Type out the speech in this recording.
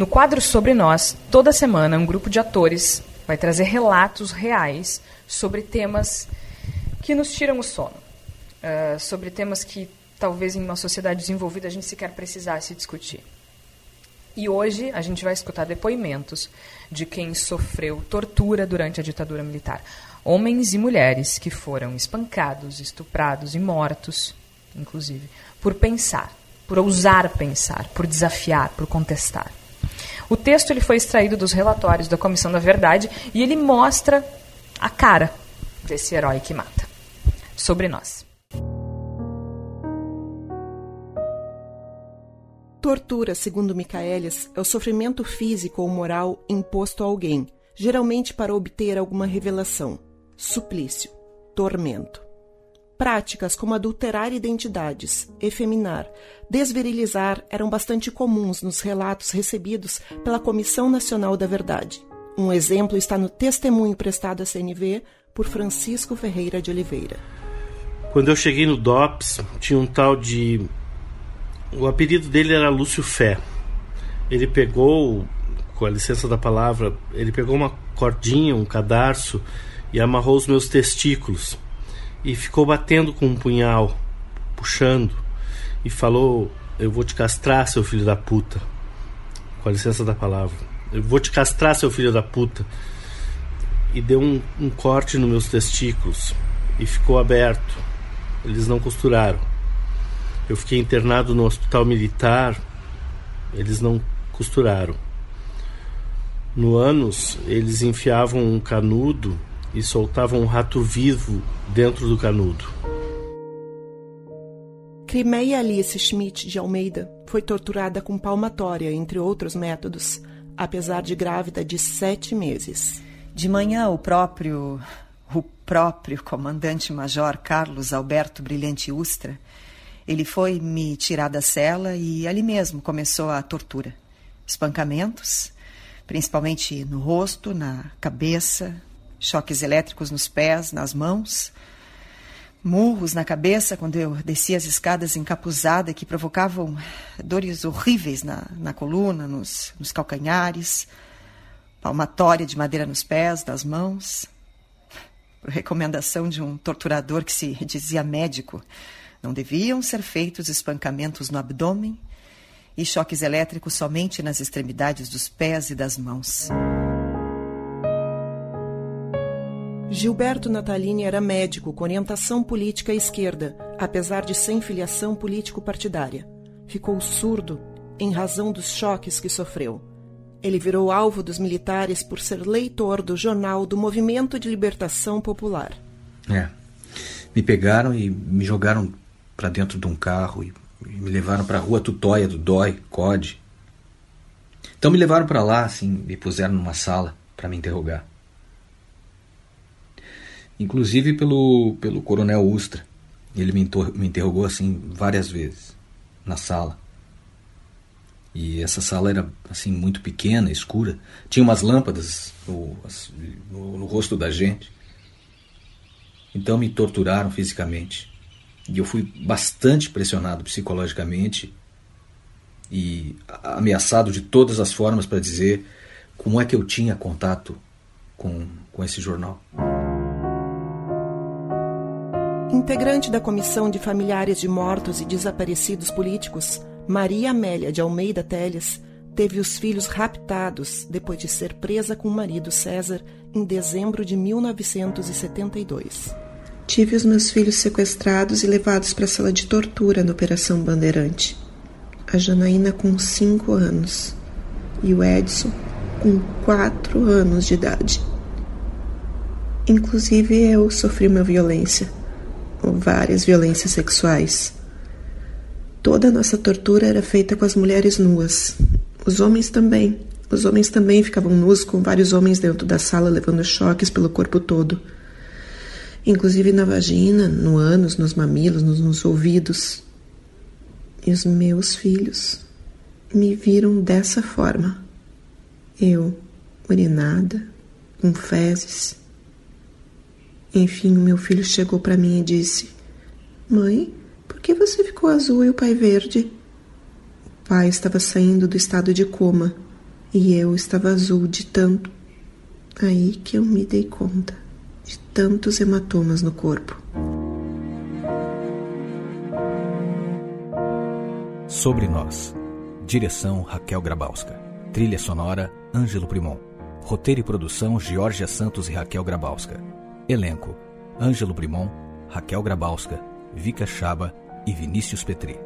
No quadro Sobre Nós, toda semana um grupo de atores vai trazer relatos reais sobre temas que nos tiram o sono, uh, sobre temas que talvez em uma sociedade desenvolvida a gente sequer precisasse discutir. E hoje a gente vai escutar depoimentos de quem sofreu tortura durante a ditadura militar. Homens e mulheres que foram espancados, estuprados e mortos, inclusive, por pensar, por ousar pensar, por desafiar, por contestar. O texto ele foi extraído dos relatórios da Comissão da Verdade e ele mostra a cara desse herói que mata. Sobre nós. Tortura, segundo Michaelis, é o sofrimento físico ou moral imposto a alguém, geralmente para obter alguma revelação. Suplício, tormento. Práticas como adulterar identidades, efeminar, desvirilizar eram bastante comuns nos relatos recebidos pela Comissão Nacional da Verdade. Um exemplo está no testemunho prestado à CNV por Francisco Ferreira de Oliveira. Quando eu cheguei no DOPS, tinha um tal de o apelido dele era Lúcio Fé. Ele pegou, com a licença da palavra, ele pegou uma cordinha, um cadarço e amarrou os meus testículos e ficou batendo com um punhal, puxando e falou: Eu vou te castrar, seu filho da puta. Com a licença da palavra. Eu vou te castrar, seu filho da puta. E deu um, um corte nos meus testículos e ficou aberto. Eles não costuraram. Eu fiquei internado no hospital militar, eles não costuraram. No ânus, eles enfiavam um canudo e soltavam um rato vivo dentro do canudo. Crimeia Alice Schmidt de Almeida foi torturada com palmatória, entre outros métodos, apesar de grávida de sete meses. De manhã, o próprio, o próprio comandante-major Carlos Alberto Brilhante Ustra ele foi me tirar da cela e ali mesmo começou a tortura. Espancamentos, principalmente no rosto, na cabeça, choques elétricos nos pés, nas mãos, murros na cabeça quando eu descia as escadas encapuzada que provocavam dores horríveis na, na coluna, nos, nos calcanhares, palmatória de madeira nos pés, nas mãos. Por recomendação de um torturador que se dizia médico, não deviam ser feitos espancamentos no abdômen e choques elétricos somente nas extremidades dos pés e das mãos. Gilberto Natalini era médico com orientação política à esquerda, apesar de sem filiação político-partidária. Ficou surdo em razão dos choques que sofreu. Ele virou alvo dos militares por ser leitor do jornal do Movimento de Libertação Popular. É. Me pegaram e me jogaram para dentro de um carro e, me levaram para a rua Tutóia do Dói, COD. Então me levaram para lá, assim, me puseram numa sala para me interrogar. Inclusive pelo, pelo coronel Ustra. Ele me, me interrogou assim várias vezes na sala. E essa sala era assim muito pequena, escura. Tinha umas lâmpadas no, no, no rosto da gente. Então me torturaram fisicamente. E eu fui bastante pressionado psicologicamente e ameaçado de todas as formas para dizer como é que eu tinha contato com, com esse jornal. Integrante da Comissão de Familiares de Mortos e Desaparecidos Políticos, Maria Amélia de Almeida Teles teve os filhos raptados depois de ser presa com o marido César em dezembro de 1972. Tive os meus filhos sequestrados e levados para a sala de tortura na Operação Bandeirante. A Janaína com cinco anos e o Edson com quatro anos de idade. Inclusive eu sofri uma violência, ou várias violências sexuais. Toda a nossa tortura era feita com as mulheres nuas. Os homens também. Os homens também ficavam nus com vários homens dentro da sala levando choques pelo corpo todo inclusive na vagina, no ânus, nos mamilos, nos, nos ouvidos. E os meus filhos me viram dessa forma. Eu, urinada, com fezes. Enfim, o meu filho chegou para mim e disse: Mãe, por que você ficou azul e o pai verde? O pai estava saindo do estado de coma E eu estava azul de tanto. Aí que eu me dei conta de tantos hematomas no corpo. Sobre Nós. Direção Raquel Grabowska. Trilha sonora Ângelo Primon. Roteiro e produção Georgia Santos e Raquel Grabowska. Elenco: Ângelo Primon, Raquel Grabowska, Vika Chaba e Vinícius Petri.